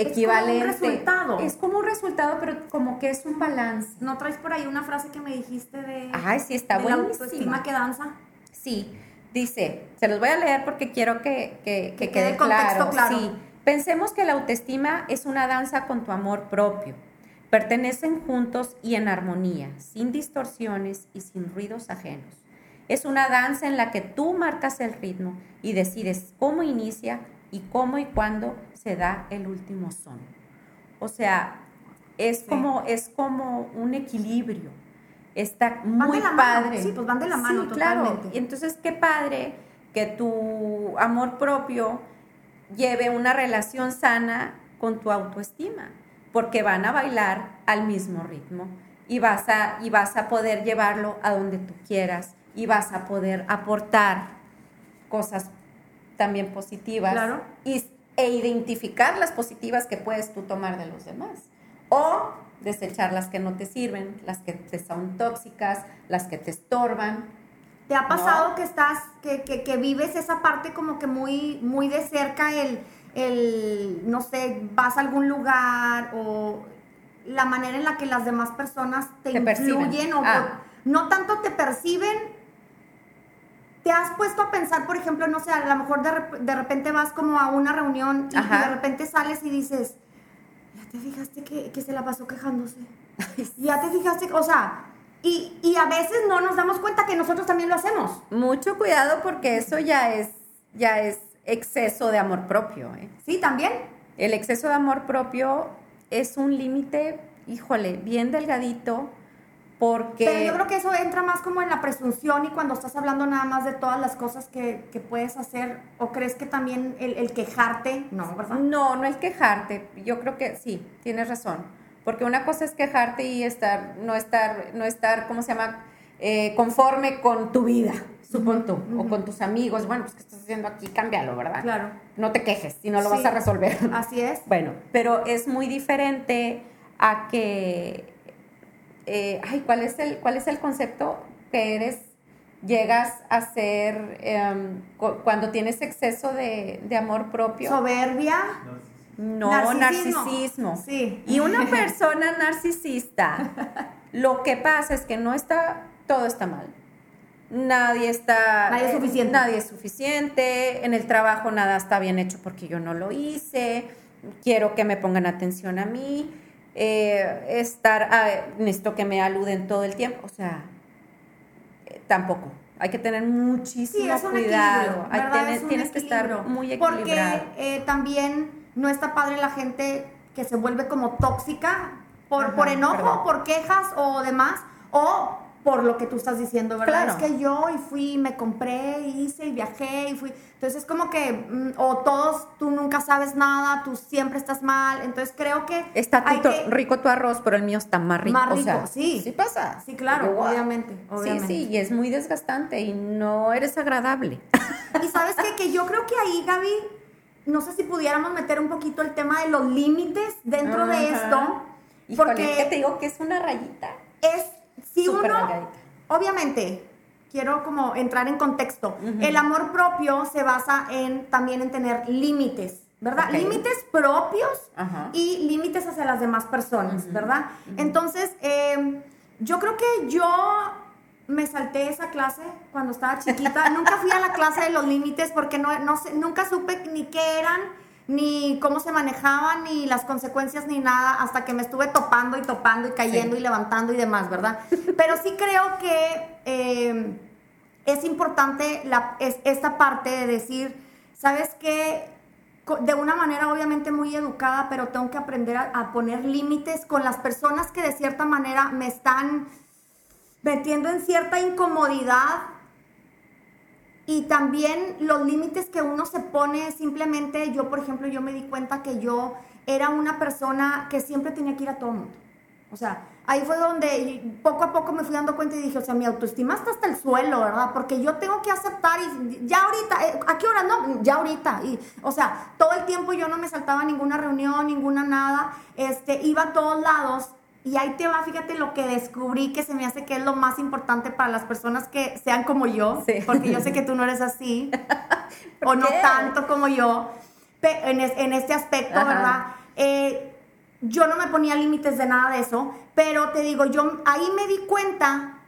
equivalente. Es como un resultado. Es como un resultado, pero como que es un balance. ¿No traes por ahí una frase que me dijiste de, Ay, sí, está de la autoestima que danza? Sí, dice, se los voy a leer porque quiero que, que, quede, claro. claro. Sí, Pensemos que la autoestima es una danza con tu amor propio. Pertenecen juntos y en armonía, sin distorsiones y sin ruidos ajenos. Es una danza en la que tú marcas el ritmo y decides cómo inicia y cómo y cuándo se da el último son. O sea, es, como, es como un equilibrio. Está muy padre. Sí, pues van de la mano sí, Claro. Y entonces, qué padre que tu amor propio lleve una relación sana con tu autoestima, porque van a bailar al mismo ritmo y vas a, y vas a poder llevarlo a donde tú quieras y vas a poder aportar cosas también positivas y, e identificar las positivas que puedes tú tomar de los demás. O desechar las que no te sirven, las que te son tóxicas, las que te estorban. ¿Te ha pasado que estás, que, que, vives esa parte como que muy, muy de cerca, el, el, no sé, vas a algún lugar o la manera en la que las demás personas te, influyen o ah. no tanto te perciben, ¿Te has puesto a pensar, por ejemplo, no sé, a lo mejor de, repente vas como a una reunión y, de repente sales y dices, ya te fijaste que, se la pasó quejándose? ya te fijaste, o sea, y, y, a veces no nos damos cuenta que nosotros también lo hacemos. Mucho cuidado porque eso ya es, ya es exceso de amor propio. ¿eh? Sí, también. El exceso de amor propio es un límite, híjole, bien delgadito porque... Pero yo creo que eso entra más como en la presunción y cuando estás hablando nada más de todas las cosas que, que puedes hacer, ¿o crees que también el, el, quejarte? No, ¿verdad? No, no el quejarte. Yo creo que sí, tienes razón. Porque una cosa es quejarte y estar, no estar, no estar, ¿cómo se llama? Eh, conforme con tu vida, supón tú, o con tus amigos. Bueno, pues, ¿qué estás haciendo aquí? Cámbialo, ¿verdad? Claro. No te quejes, si no lo vas a resolver. Así es. Bueno, pero es muy diferente a que eh, ay, ¿cuál es, el, ¿cuál es el concepto que eres, llegas a ser em, cuando tienes exceso de, amor propio? Soberbia. No, narcisismo. Sí. Y una persona narcisista, lo que pasa es que no está, todo está mal. Nadie está. Nadie es suficiente. nadie es suficiente. En el trabajo nada está bien hecho porque yo no lo hice. Quiero que me pongan atención a mí eh, estar, ah, necesito que me aluden todo el tiempo, o sea, eh, tampoco. Hay que tener muchísimo cuidado. tienes que estar muy equilibrado. Porque eh, también no está padre la gente que se vuelve como tóxica por, por enojo, por quejas o demás, o por lo que tú estás diciendo, ¿verdad? Es que yo y fui, me compré, hice y viajé y fui. Entonces es como que, mm, o todos, tú nunca sabes nada, tú siempre estás mal. Entonces creo que... Está rico tu arroz, pero el mío está más rico. Más rico, sí. Sí pasa. Sí, claro, obviamente, obviamente, Sí, sí, y es muy desgastante y no eres agradable. (laughs) Y sabes qué? que yo creo que ahí, Gaby, no sé si pudiéramos meter un poquito el tema de los límites dentro de esto. porque que te digo que es una rayita. Es si uno, obviamente, quiero como entrar en contexto, el amor propio se basa en también en tener límites. ¿verdad? Límites propios y límites hacia las demás personas, ¿verdad? Entonces, em, yo creo que yo me salté esa clase cuando estaba chiquita. (laughs) nunca fui a la clase de los límites porque no, no sé, nunca supe ni qué eran ni cómo se manejaban, ni las consecuencias, ni nada, hasta que me estuve topando y topando y cayendo y levantando y demás, ¿verdad? Pero sí creo que eh, es importante la, es, esta parte de decir, ¿sabes qué? De una manera obviamente muy educada, pero tengo que aprender a poner límites con las personas que de cierta manera me están metiendo en cierta incomodidad y también los límites que uno se pone, simplemente yo, por ejemplo, yo me di cuenta que yo era una persona que siempre tenía que ir a todo mundo. O sea, ahí fue donde poco a poco me fui dando cuenta y dije, o sea, mi autoestima está hasta el suelo, ¿verdad? Porque yo tengo que aceptar y ya ahorita, eh, ¿a qué hora? No, ya ahorita. Y, o sea, todo el tiempo yo no me saltaba ninguna reunión, ninguna nada. Este, iba a todos lados y ahí te va, fíjate lo que descubrí que se me hace que es lo más importante para las personas que sean como yo, porque yo sé que tú no eres así, (laughs) o no tanto como yo, en, en este aspecto, ¿verdad? Eh, yo no me ponía límites de nada de eso, pero te digo, yo ahí me di cuenta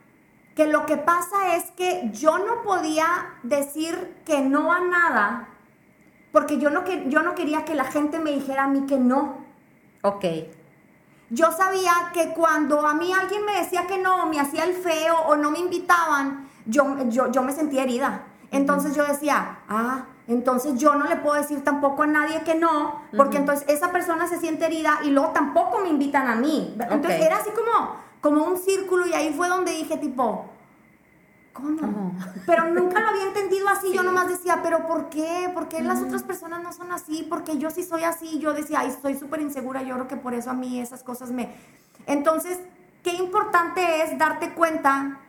que lo que pasa es que yo no podía decir que no a nada porque yo no, que, yo no quería que la gente me dijera a mí que no. Ok. Yo sabía que cuando a mí alguien me decía que no, me hacía el feo o no me invitaban, yo, yo, yo me sentía herida. Entonces yo decía, ah, entonces yo no le puedo decir tampoco a nadie que no, porque entonces esa persona se siente herida y luego tampoco me invitan a mí. Entonces era así como, como un círculo y ahí fue donde dije tipo, ¿cómo? Pero nunca lo había entendido así, yo nomás decía, pero ¿por qué? ¿Por qué las otras personas no son así? Porque yo sí soy así, yo decía, ay, estoy súper insegura, yo creo que por eso a mí esas cosas me... Entonces, qué importante es darte cuenta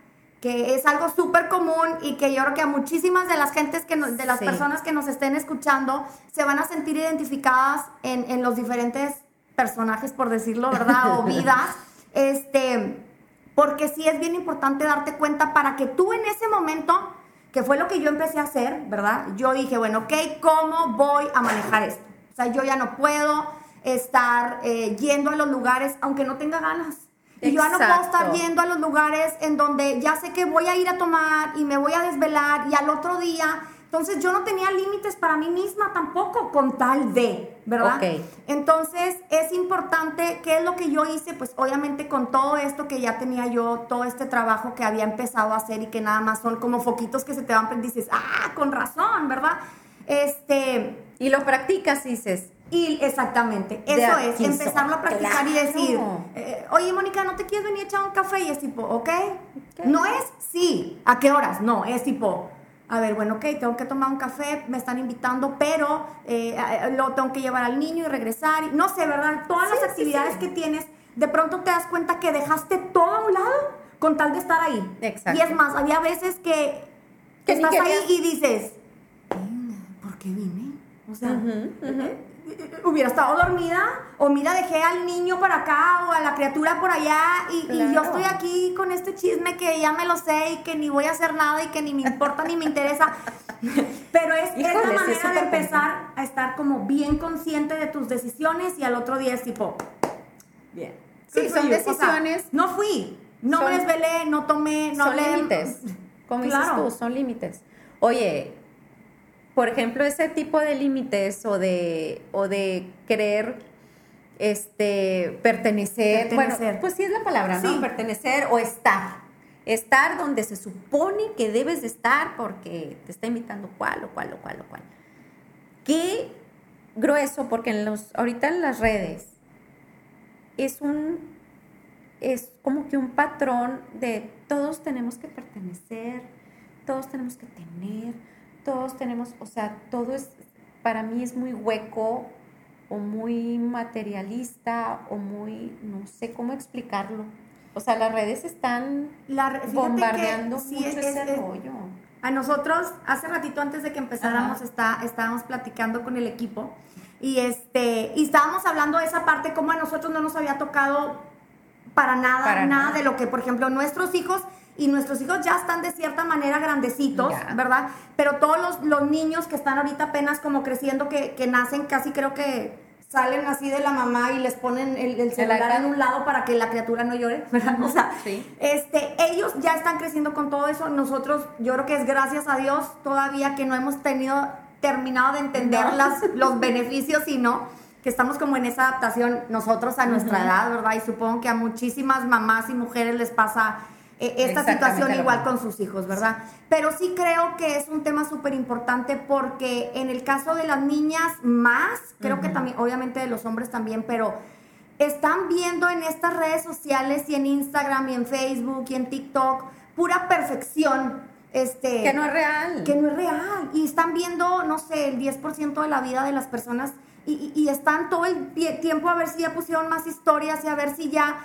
que es algo súper común y que yo creo que a muchísimas de las gentes que de las personas que nos estén escuchando se van a sentir identificadas en, en los diferentes personajes, por decirlo, ¿verdad? O (laughs) vidas. este, porque sí es bien importante darte cuenta para que tú en ese momento, que fue lo que yo empecé a hacer, ¿verdad? Yo dije, bueno, ok, ¿cómo voy a manejar esto? O sea, yo ya no puedo estar eh, yendo a los lugares aunque no tenga ganas. Y yo ya no puedo estar yendo a los lugares en donde ya sé que voy a ir a tomar y me voy a desvelar y al otro día. Entonces yo no tenía límites para mí misma tampoco con tal de, ¿verdad? Okay. Entonces es importante, ¿qué es lo que yo hice? Pues obviamente con todo esto que ya tenía yo, todo este trabajo que había empezado a hacer y que nada más son como foquitos que se te van, dices, ah, con razón, ¿verdad? Este... Y lo practicas, dices, y exactamente, eso es, empezarlo a practicar y decir, eh, oye Mónica, ¿no te quieres venir a echar un café? Y es tipo, ¿ok? No es sí, ¿a qué horas? No, es tipo, a ver, bueno, ok, tengo que tomar un café, me están invitando, pero eh, lo tengo que llevar al niño y regresar. no sé, ¿verdad? Todas las actividades que tienes, de pronto te das cuenta que dejaste todo a un lado con tal de estar ahí. Exacto. Y es más, había veces que, estás ahí y dices, ¿por qué vine? O sea, hubiera estado dormida o mira dejé al niño para acá o a la criatura por allá y, yo estoy aquí con este chisme que ya me lo sé y que ni voy a hacer nada y que ni me importa ni me interesa. (laughs) Pero es, la manera de empezar a estar como bien consciente de tus decisiones y al otro día es tipo bien. Sí son decisiones no fui no me desvelé no tomé no son límites como dices tú son límites. Oye por ejemplo, ese tipo de límites o de, o de querer este, pertenecer, Bueno, pues sí es la palabra, ¿no? Pertenecer o estar. Estar donde se supone que debes de estar porque te está invitando cual o cual o cual o cual. Qué grueso, porque en los, ahorita en las redes es un, es como que un patrón de todos tenemos que pertenecer, todos tenemos que tener, todos tenemos, o sea, todo es, para mí es muy hueco o muy materialista o muy, no sé cómo explicarlo. O sea, las redes están bombardeando mucho ese rollo. A nosotros, hace ratito antes de que empezáramos, está, estábamos platicando con el equipo y, este, y estábamos hablando de esa parte, como a nosotros no nos había tocado para nada, nada de lo que, por ejemplo, nuestros hijos y nuestros hijos ya están de cierta manera grandecitos, ¿verdad? Pero todos los, niños que están ahorita apenas como creciendo, que, nacen casi creo que salen así de la mamá y les ponen el, celular en un lado para que la criatura no llore, ¿verdad? O sea, este, ellos ya están creciendo con todo eso. Nosotros, yo creo que es gracias a Dios todavía que no hemos tenido terminado de entender las, (laughs) los beneficios y no que estamos como en esa adaptación nosotros a nuestra edad, ¿verdad? Y supongo que a muchísimas mamás y mujeres les pasa esta situación igual con sus hijos, ¿verdad? Pero sí creo que es un tema súper importante porque en el caso de las niñas más, creo que también, obviamente de los hombres también, pero están viendo en estas redes sociales y en Instagram y en Facebook y en TikTok pura perfección. Este, que no es real. Que no es real. Y están viendo, no sé, el 10% de la vida de las personas y, y están todo el tiempo a ver si ya pusieron más historias y a ver si ya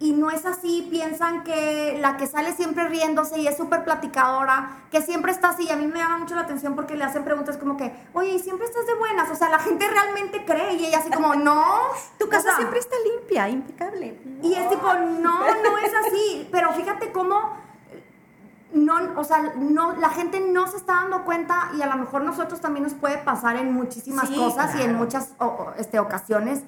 y no es así, piensan que la que sale siempre riéndose y es súper platicadora, que siempre está así, a mí me llama mucho la atención porque le hacen preguntas como que, oye, ¿y siempre estás de buenas? O sea, la gente realmente cree y ella así como, (laughs) no. tu casa siempre está limpia, impecable. Y es tipo, no, no es así, pero fíjate cómo no, o sea, no, la gente no se está dando cuenta y a lo mejor nosotros también nos puede pasar en muchísimas cosas y en muchas este, ocasiones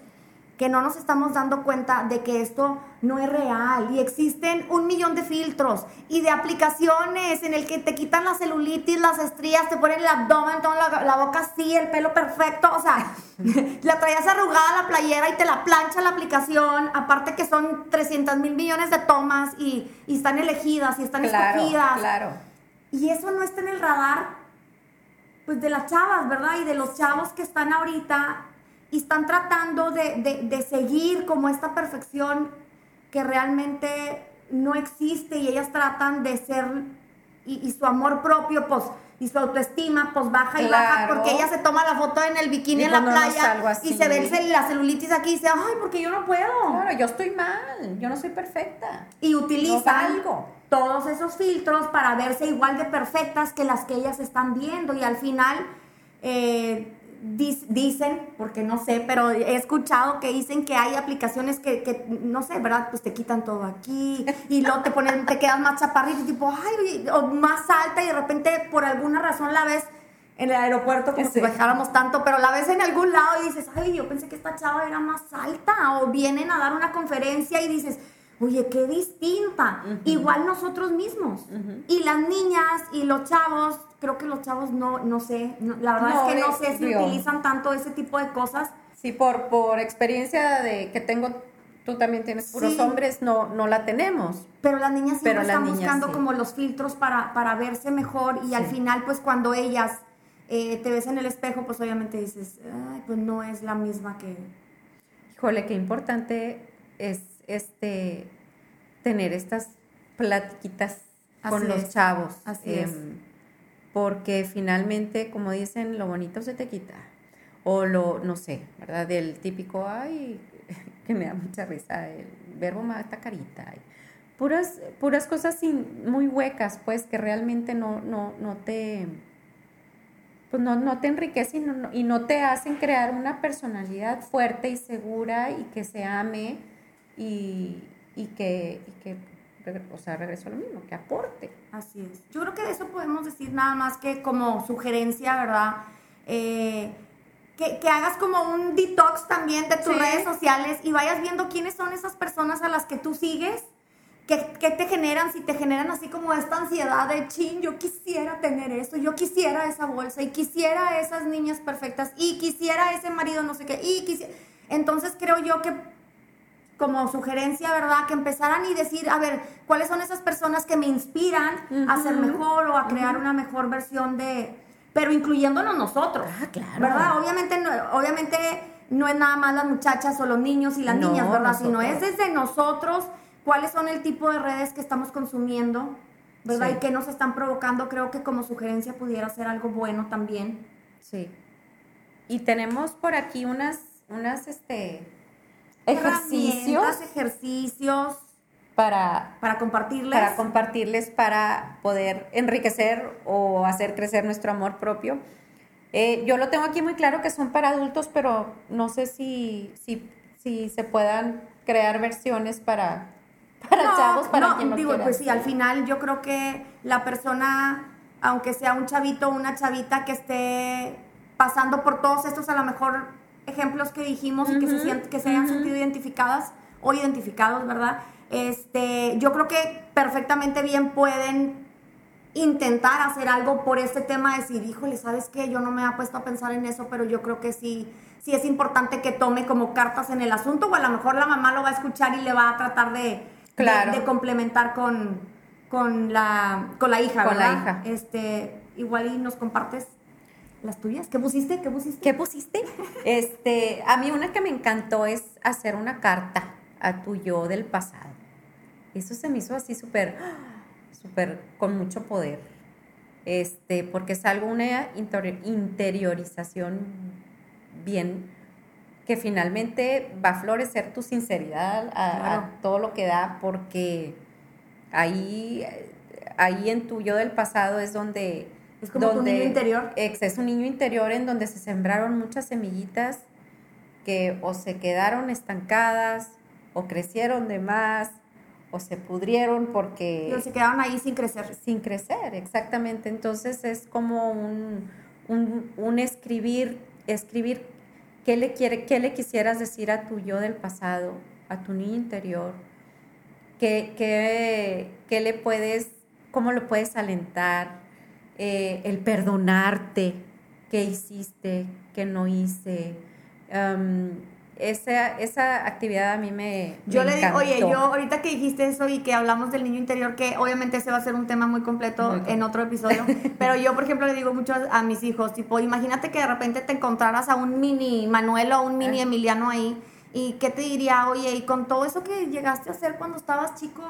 que no nos estamos dando cuenta de que esto no es real y existen un millón de filtros y de aplicaciones en el que te quitan la celulitis, las estrías, te ponen el abdomen, toda la, boca así, el pelo perfecto, o sea, (laughs) la traías arrugada la playera y te la plancha la aplicación, aparte que son 300 mil millones de tomas y, están elegidas y están escogidas. Claro. Y eso no está en el radar pues de las chavas, ¿verdad? Y de los chavos que están ahorita y están tratando de, seguir como esta perfección que realmente no existe y ellas tratan de ser y, su amor propio, pues, y su autoestima, pues baja y baja porque ella se toma la foto en el bikini en la playa y se ve la celulitis aquí y dice, ay, porque yo no puedo. Claro, yo estoy mal, yo no soy perfecta. Y utilizan todos esos filtros para verse igual de perfectas que las que ellas están viendo y al final... Eh, dicen, porque no sé, pero he escuchado que dicen que hay aplicaciones que, no sé, ¿verdad? Pues te quitan todo aquí y luego te ponen, te quedas más chaparrito, tipo, ay, o más alta y de repente por alguna razón la ves en el aeropuerto como si bajáramos tanto, pero la ves en algún lado y dices, ay, yo pensé que esta chava era más alta, o vienen a dar una conferencia y dices, oye, qué distinta, igual nosotros mismos. Y las niñas y los chavos creo que los chavos no, no sé, la verdad es que no sé si utilizan tanto ese tipo de cosas. Sí, por, por experiencia de que tengo, tú también tienes puros hombres, no, no la tenemos. Pero las niñas siempre están buscando como los filtros para, para verse mejor y al final pues cuando ellas eh, te ves en el espejo pues obviamente dices, Ay, pues no es la misma que... Híjole, qué importante es este tener estas platiquitas con los chavos. Así es em, porque finalmente, como dicen, lo bonito se te quita. O lo, no sé, ¿verdad? Del típico, ay, (laughs) que me da mucha risa, el verbo mata carita. Puras, puras cosas muy huecas, pues, que realmente no, no, no te, pues no, no te enriquecen y no, te hacen crear una personalidad fuerte y segura y que se ame y, y que, y que o sea, regreso a lo mismo, que aporte. Así es. Yo creo que de eso podemos decir nada más que como sugerencia, ¿verdad? Eh, que, que, hagas como un detox también de tus redes sociales y vayas viendo quiénes son esas personas a las que tú sigues, que, te generan, si te generan así como esta ansiedad de, chin, yo quisiera tener eso, yo quisiera esa bolsa y quisiera esas niñas perfectas y quisiera ese marido no sé qué, y quisiera... Entonces creo yo que como sugerencia, ¿verdad? Que empezaran y decir, a ver, ¿cuáles son esas personas que me inspiran a ser mejor o a crear una mejor versión de, pero incluyéndonos nosotros, ah, claro. ¿verdad? Obviamente, no, obviamente no es nada más las muchachas o los niños y las niñas, ¿verdad? Sino es desde nosotros cuáles son el tipo de redes que estamos consumiendo, ¿verdad? Y qué nos están provocando. Creo que como sugerencia pudiera ser algo bueno también. Sí. Y tenemos por aquí unas, unas, este, ejercicios. ejercicios. Para, para compartirles. Para compartirles, para poder enriquecer o hacer crecer nuestro amor propio. Eh, yo lo tengo aquí muy claro que son para adultos, pero no sé si, si, si se puedan crear versiones para, para chavos, para no, quien digo, pues sí, al final yo creo que la persona, aunque sea un chavito o una chavita que esté pasando por todos estos a lo mejor ejemplos que dijimos y que se, que se hayan sentido identificadas o identificados, ¿verdad? Este, yo creo que perfectamente bien pueden intentar hacer algo por este tema, decir, híjole, ¿sabes qué? Yo no me he puesto a pensar en eso, pero yo creo que sí, sí es importante que tome como cartas en el asunto, o a lo mejor la mamá lo va a escuchar y le va a tratar de, de, complementar con, con, la, con la hija, con la hija. Este, igual y nos compartes las tuyas. ¿Qué pusiste? ¿Qué pusiste? ¿Qué pusiste? Este, a mí una que me encantó es hacer una carta a tu yo del pasado. Eso se me hizo así súper, súper, con mucho poder. Este, porque es algo, una interiorización bien, que finalmente va a florecer tu sinceridad a, todo lo que da, porque ahí, ahí en tu yo del pasado es donde es como un niño interior. es un niño interior en donde se sembraron muchas semillitas que o se quedaron estancadas o crecieron de más o se pudrieron porque... Pero se quedaron ahí sin crecer. Sin crecer, exactamente. Entonces es como un, un, un escribir, escribir ¿qué le, quiere, ¿qué le quisieras decir a tu yo del pasado, a tu niño interior? ¿Qué, qué, le puedes, cómo lo puedes alentar? Eh, el perdonarte, qué hiciste, qué no hice. esa, esa actividad a mí me. Yo le digo, oye, yo ahorita que dijiste eso y que hablamos del niño interior, que obviamente ese va a ser un tema muy completo en otro episodio, (laughs) pero yo, por ejemplo, le digo mucho a, mis hijos, tipo, imagínate que de repente te encontraras a un mini Manuel o un mini Emiliano ahí, y qué te diría, oye, y con todo eso que llegaste a hacer cuando estabas chico,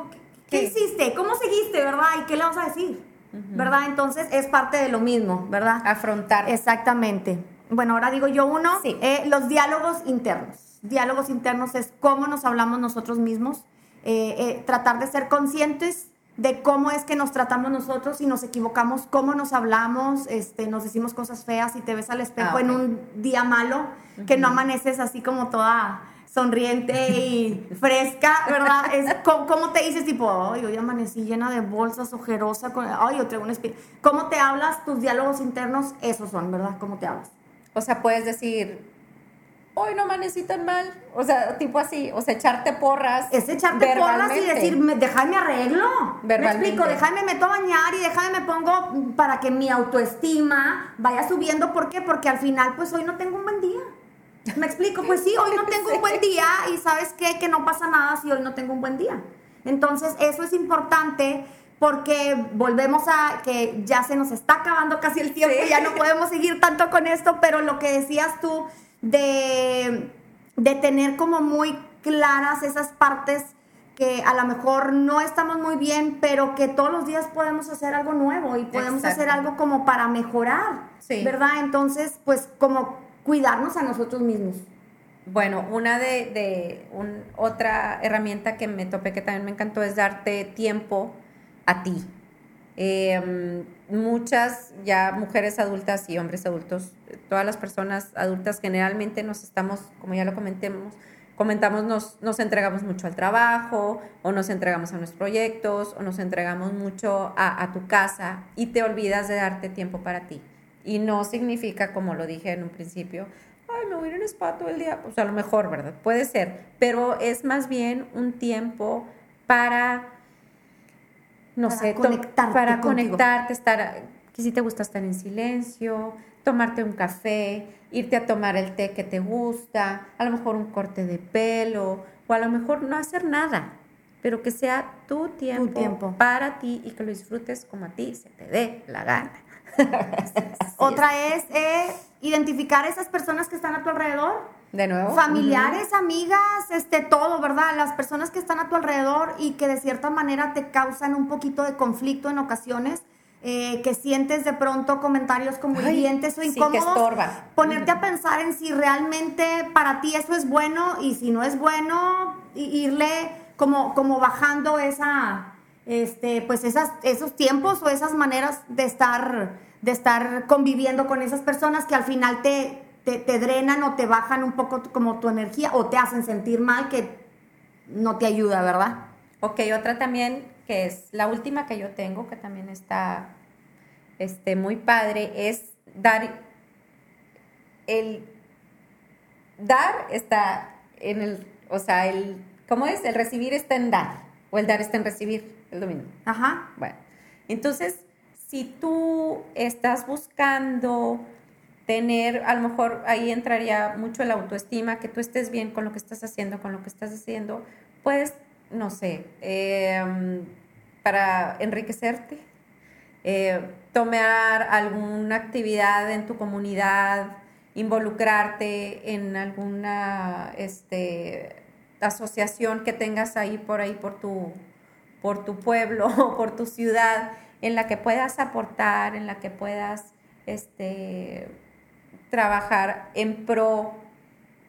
¿qué, hiciste? ¿Cómo seguiste, verdad? ¿Y qué le vas a decir? ¿Verdad? Entonces es parte de lo mismo, ¿verdad? Afrontar. Exactamente. Bueno, ahora digo yo uno, sí. Eh, los diálogos internos. Diálogos internos es cómo nos hablamos nosotros mismos, eh, eh, tratar de ser conscientes de cómo es que nos tratamos nosotros y nos equivocamos, cómo nos hablamos, este, nos decimos cosas feas y te ves al espejo ah, en un día malo, que no amaneces así como toda sonriente y fresca, ¿verdad? Es ¿cómo, te dices, tipo, ay, hoy amanecí llena de bolsas, ojerosa, con, ay, yo traigo un espíritu. ¿Cómo te hablas? Tus diálogos internos, esos son, ¿verdad? ¿Cómo te hablas? O sea, puedes decir, hoy no amanecí tan mal. O sea, tipo así, o sea, echarte porras. Es echarte porras y decir, déjame arreglo. Me explico, déjame me meto a bañar y déjame me pongo para que mi autoestima vaya subiendo. ¿Por qué? Porque al final, pues hoy no tengo un buen día. (laughs) Me explico, pues sí, hoy no (laughs) tengo un buen día y sabes qué, que no pasa nada si hoy no tengo un buen día. Entonces, eso es importante porque volvemos a que ya se nos está acabando casi el tiempo, y ya no podemos seguir tanto con esto, pero lo que decías tú de, de tener como muy claras esas partes que a lo mejor no estamos muy bien, pero que todos los días podemos hacer algo nuevo y podemos hacer algo como para mejorar, ¿verdad? Entonces, pues como cuidarnos a nosotros mismos. Bueno, una de, otra herramienta que me topé que también me encantó es darte tiempo a ti. Em, muchas ya mujeres adultas y hombres adultos, todas las personas adultas generalmente nos estamos, como ya lo comentemos, comentamos, nos, nos entregamos mucho al trabajo o nos entregamos a nuestros proyectos o nos entregamos mucho a tu casa y te olvidas de darte tiempo para ti. Y no significa, como lo dije en un principio, ay, me voy a ir en spa todo el día. Pues a lo mejor, ¿verdad? Puede ser. Pero es más bien un tiempo para, no sé, conectarte para conectarte, estar, que si te gusta estar en silencio, tomarte un café, irte a tomar el té que te gusta, a lo mejor un corte de pelo, o a lo mejor no hacer nada, pero que sea tu tiempo, tu tiempo. para ti y que lo disfrutes como a ti se te dé la gana. (laughs) Otra es eh, identificar esas personas que están a tu alrededor. De nuevo. Familiares, amigas, este, todo, ¿verdad? Las personas que están a tu alrededor y que de cierta manera te causan un poquito de conflicto en ocasiones. Eh, que sientes de pronto comentarios como hirientes o incómodos, ponerte a pensar en si realmente para ti eso es bueno y si no es bueno, irle como, como bajando esa, este, pues esas, esos tiempos o esas maneras de estar de estar conviviendo con esas personas que al final te, te, drenan o te bajan un poco como tu energía o te hacen sentir mal que no te ayuda, ¿verdad? Ok, otra también que es la última que yo tengo, que también está este, muy padre, es dar el dar está en el, o sea, el, ¿cómo es? El recibir está en dar, o el dar está en recibir, el dominio. Ajá. Bueno, entonces si tú estás buscando tener, a lo mejor ahí entraría mucho la autoestima, que tú estés bien con lo que estás haciendo, con lo que estás haciendo, puedes, no sé, em, para enriquecerte, eh, tomar alguna actividad en tu comunidad, involucrarte en alguna este, asociación que tengas ahí por ahí por tu, por tu pueblo (laughs) o por tu ciudad en la que puedas aportar, en la que puedas este, trabajar en pro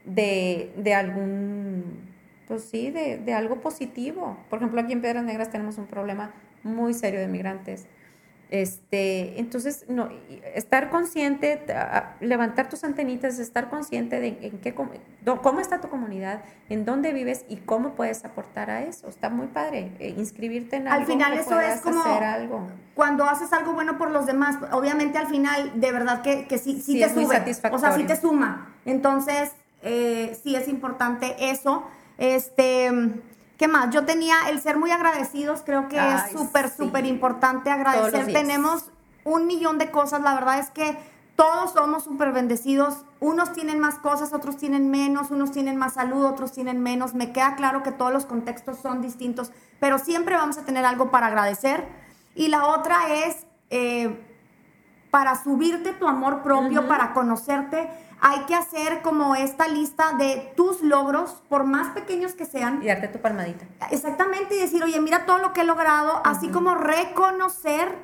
de, algún, pues sí, de, algo positivo. Por ejemplo, aquí en Piedras Negras tenemos un problema muy serio de migrantes Este, entonces, no, estar consciente, levantar tus antenitas, estar consciente de en qué, cómo está tu comunidad, en dónde vives y cómo puedes aportar a eso. Está muy padre. Eh, inscribirte en algo. Al final eso es como algo. cuando haces algo bueno por los demás, obviamente al final de verdad que, que sí, sí, te sube. O sea, sí te suma. Entonces, eh, sí es importante eso. Este, ¿Qué más? Yo tenía el ser muy agradecidos, creo que es súper, súper importante agradecer. Tenemos un millón de cosas, la verdad es que todos somos súper bendecidos. Unos tienen más cosas, otros tienen menos, unos tienen más salud, otros tienen menos. Me queda claro que todos los contextos son distintos, pero siempre vamos a tener algo para agradecer. Y la otra es eh, para subirte tu amor propio, para conocerte hay que hacer como esta lista de tus logros, por más pequeños que sean. Y darte tu palmadita. Exactamente, y decir, oye, mira todo lo que he logrado, así como reconocer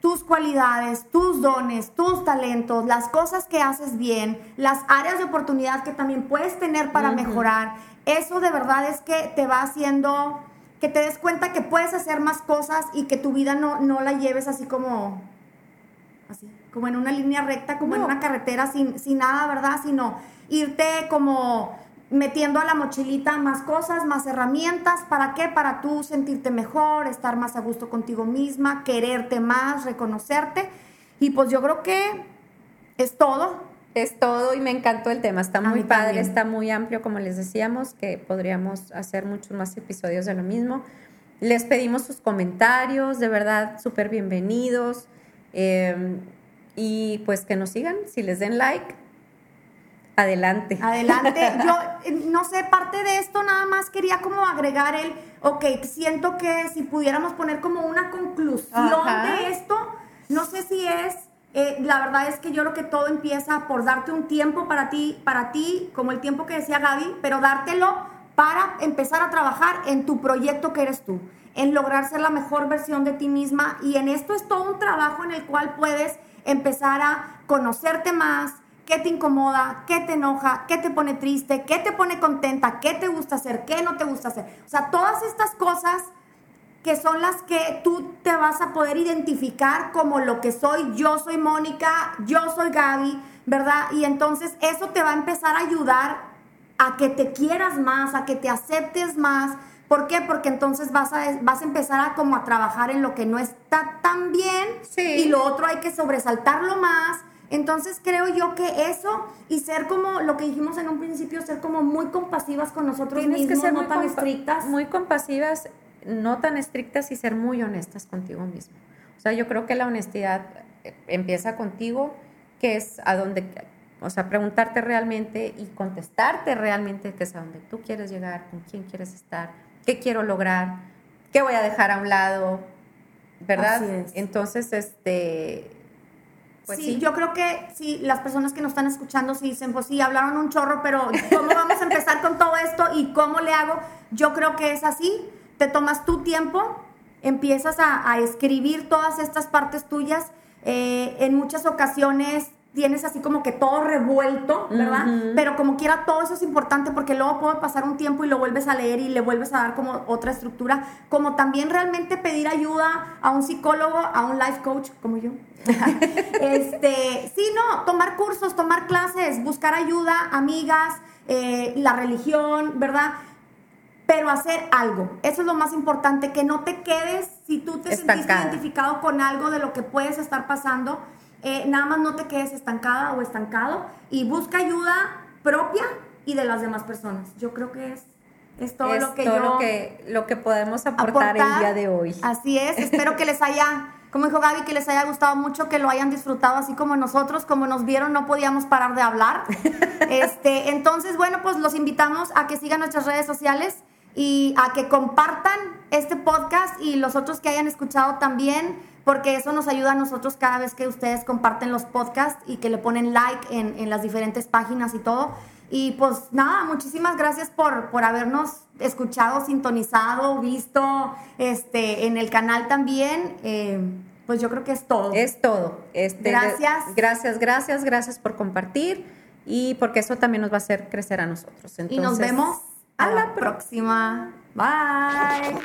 tus cualidades, tus dones, tus talentos, las cosas que haces bien, las áreas de oportunidad que también puedes tener para mejorar. Eso de verdad es que te va haciendo que te des cuenta que puedes hacer más cosas y que tu vida no, no la lleves así como así como en una línea recta, como en una carretera sin, sin nada, ¿verdad? Sino irte como metiendo a la mochilita más cosas, más herramientas. ¿Para qué? Para tú sentirte mejor, estar más a gusto contigo misma, quererte más, reconocerte. Y pues yo creo que es todo. Es todo y me encantó el tema. Está muy padre, está muy amplio, como les decíamos, que podríamos hacer muchos más episodios de lo mismo. Les pedimos sus comentarios, de verdad, súper bienvenidos. Eh, y pues que nos sigan, si les den like, adelante. Adelante. (laughs) Yo eh, no sé, parte de esto nada más quería como agregar el, ok, siento que si pudiéramos poner como una conclusión de esto, no sé si es, eh, la verdad es que yo creo que todo empieza por darte un tiempo para ti, para ti, como el tiempo que decía Gaby, pero dártelo para empezar a trabajar en tu proyecto que eres tú, en lograr ser la mejor versión de ti misma y en esto es todo un trabajo en el cual puedes empezar a conocerte más, qué te incomoda, qué te enoja, qué te pone triste, qué te pone contenta, qué te gusta hacer, qué no te gusta hacer. O sea, todas estas cosas que son las que tú te vas a poder identificar como lo que soy. Yo soy Mónica, yo soy Gaby, ¿verdad? Y entonces eso te va a empezar a ayudar a que te quieras más, a que te aceptes más, ¿Por qué? Porque entonces vas a, vas a empezar a como a trabajar en lo que no está tan bien y lo otro hay que sobresaltarlo más. Entonces creo yo que eso y ser como lo que dijimos en un principio, ser como muy compasivas con nosotros Tienes mismos, que ser no tan estrictas. Muy compasivas, no tan estrictas y ser muy honestas contigo mismo. O sea, yo creo que la honestidad eh, empieza contigo, que es a donde, o sea, preguntarte realmente y contestarte realmente que es a donde tú quieres llegar, con quién quieres estar qué quiero lograr, qué voy a dejar a un lado, ¿verdad? Entonces, este... Pues sí, yo creo que sí, las personas que nos están escuchando sí dicen, pues sí, hablaron un chorro, pero ¿cómo vamos a empezar con todo esto y cómo le hago? Yo creo que es así, te tomas tu tiempo, empiezas a, escribir todas estas partes tuyas, eh, en muchas ocasiones tienes así como que todo revuelto, ¿verdad? Pero como quiera, todo eso es importante porque luego puede pasar un tiempo y lo vuelves a leer y le vuelves a dar como otra estructura, como también realmente pedir ayuda a un psicólogo, a un life coach como yo. (laughs) (laughs) este, sí, no, tomar cursos, tomar clases, buscar ayuda, amigas, eh, la religión, ¿verdad? Pero hacer algo, eso es lo más importante, que no te quedes si tú te sentiste identificado con algo de lo que puedes estar pasando eh, nada más no te quedes estancada o estancado y busca ayuda propia y de las demás personas. Yo creo que es, es todo lo que yo... Lo que, lo que podemos aportar, el día de hoy. Así es, (laughs) espero que les haya... Como dijo Gaby, que les haya gustado mucho, que lo hayan disfrutado así como nosotros, como nos vieron, no podíamos parar de hablar. (laughs) este, entonces, bueno, pues los invitamos a que sigan nuestras redes sociales y a que compartan este podcast y los otros que hayan escuchado también porque eso nos ayuda a nosotros cada vez que ustedes comparten los podcasts y que le ponen like en, las diferentes páginas y todo. Y pues nada, muchísimas gracias por, por habernos escuchado, sintonizado, visto este, en el canal también. Eh, pues yo creo que es todo. Es todo. Este, gracias. Gracias, gracias, gracias por compartir y porque eso también nos va a hacer crecer a nosotros. y nos vemos a, la próxima. Bye.